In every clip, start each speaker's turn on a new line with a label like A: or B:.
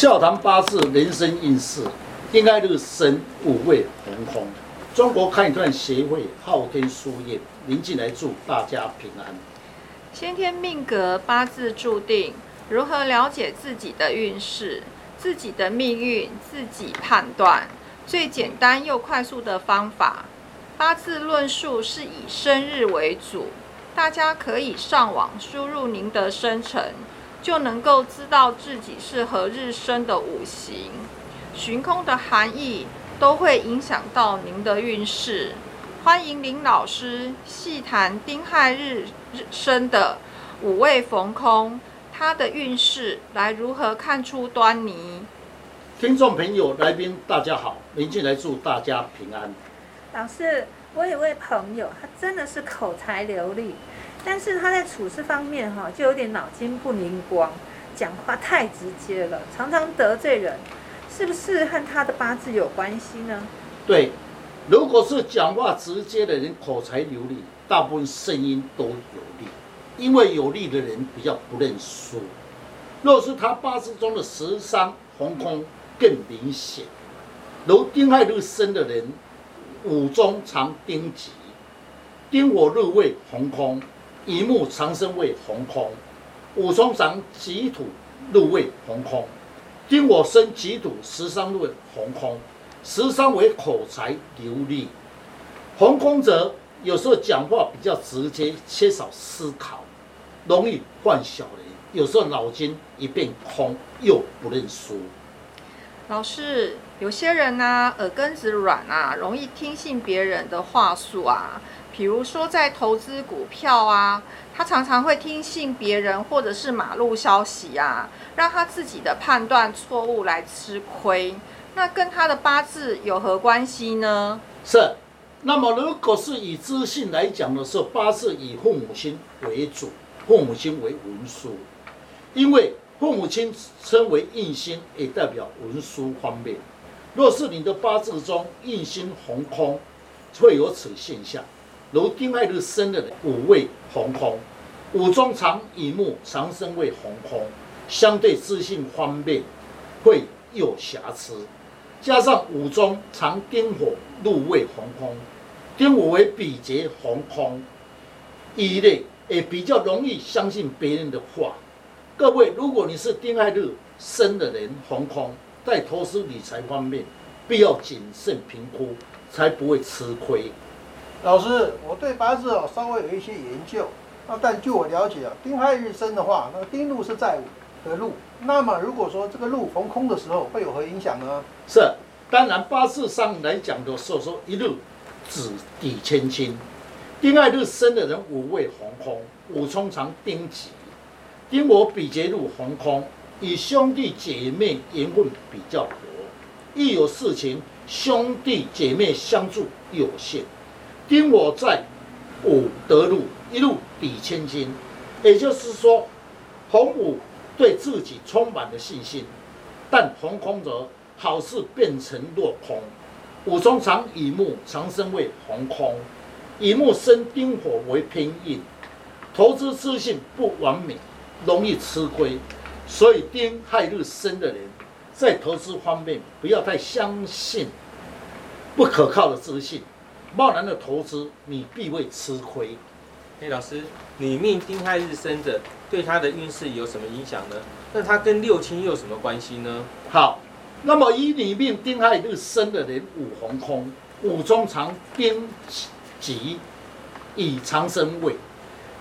A: 笑谈八字人生运势，丁亥日生五位红空。中国看段协会昊天书院，临近来祝大家平安。
B: 先天命格八字注定，如何了解自己的运势、自己的命运，自己判断。最简单又快速的方法，八字论述是以生日为主，大家可以上网输入您的生辰。就能够知道自己是何日生的五行，寻空的含义都会影响到您的运势。欢迎林老师细谈丁亥日生的五位逢空，他的运势来如何看出端倪？
A: 听众朋友、来宾大家好，林进来祝大家平安。
C: 老师，我有位朋友，他真的是口才流利。但是他在处事方面哈，就有点脑筋不灵光，讲话太直接了，常常得罪人，是不是和他的八字有关系呢？
A: 对，如果是讲话直接的人，口才流利，大部分声音都有力，因为有力的人比较不认输。若是他八字中的十三红空更明显，如丁亥日生的人，五中常丁吉，丁火日位红空。乙木长生为红空，五冲长己土入位红空，丁火生己土十三入位红空，十三为口才流利，红空则有时候讲话比较直接，缺少思考，容易犯小人，有时候脑筋一片空，又不认输。
B: 老师，有些人呢耳根子软啊，容易听信别人的话术啊。比如说，在投资股票啊，他常常会听信别人或者是马路消息啊，让他自己的判断错误来吃亏。那跟他的八字有何关系呢？
A: 是。那么，如果是以资性来讲的时候，八字以父母亲为主，父母亲为文书，因为父母亲称为印星，也代表文书方面。若是你的八字中印星红空，会有此现象。如丁亥日生的人，五位红空，五中藏乙木，藏生为红空，相对自信方面会有瑕疵。加上五中藏丁火入位红空，丁火为比劫红空，一类也比较容易相信别人的话。各位，如果你是丁亥日生的人，红空在投资理财方面，必要谨慎评估，才不会吃亏。
D: 老师，我对八字哦稍微有一些研究，那但据我了解啊，丁亥日生的话，那丁禄是在午的禄，那么如果说这个禄逢空的时候，会有何影响呢？
A: 是，当然八字上来讲的时候说一路子抵千金，丁亥日生的人五位红空，五冲常丁吉，丁我比劫入红空，与兄弟姐妹缘分比较薄，一有事情兄弟姐妹相助有限。丁我在五得路，一路抵千金，也就是说，红五对自己充满了信心，但洪空则好事变成落空。五中常乙木，长生为洪空，乙木生丁火为偏印，投资资讯不完美，容易吃亏。所以丁亥日生的人，在投资方面不要太相信不可靠的资讯。贸然的投资，你必会吃亏。
E: 哎，老师，你命丁亥日生的，对他的运势有什么影响呢？那他跟六亲又有什么关系呢？
A: 好，那么以你命丁亥日生的人，五红空，五中藏丁己，以长生位，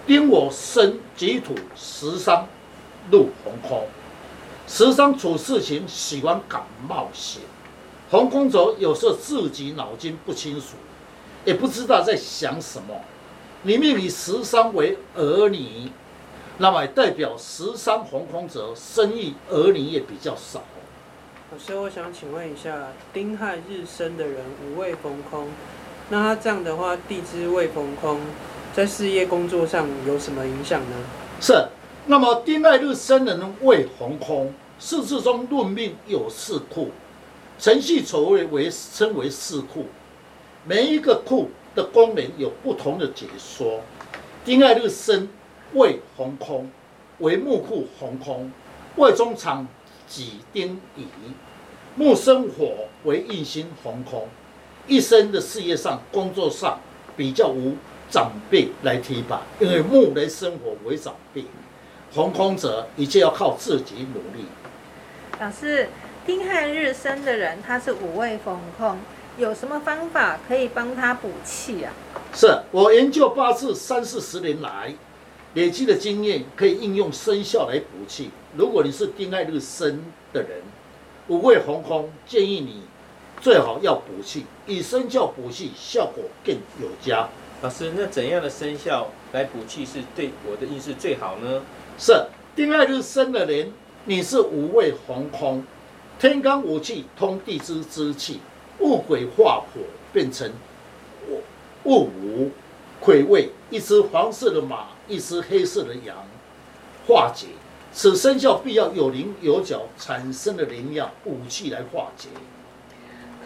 A: 丁我生己土十伤入红空，十伤处事情喜欢敢冒险，红空者有时候自己脑筋不清楚。也不知道在想什么。你命以十三为儿女，那么代表十三红空者，生意儿女也比较少。
F: 老师，我想请问一下，丁亥日生的人五位逢空，那他这样的话，地支未逢空，在事业工作上有什么影响呢？
A: 是。那么丁亥日生人为红空，四字中论命有四库，程序丑位为称为四库。每一个库的功能有不同的解说。丁亥日生为红空，为木库红空，为中藏己丁乙，木生火为印星红空，一生的事业上、工作上比较无长辈来提拔，因为木来生火为长辈，红空者一切要靠自己努力。
C: 老师，丁亥日生的人他是五味逢空，有什么方法可以帮他补气啊？
A: 是我研究八字三四十年来累积的经验，可以应用生肖来补气。如果你是丁亥日生的人，五味红空，建议你最好要补气，以生肖补气效果更有加。
E: 老师，那怎样的生肖来补气是对我的运势最好呢？
A: 是丁亥日生的人，你是五味红空，天干五气通地支之气，戊癸化火变成戊戊午癸未，一只黄色的马，一只黑色的羊，化解。此生肖必要有棱有角，产生的灵量武器来化解。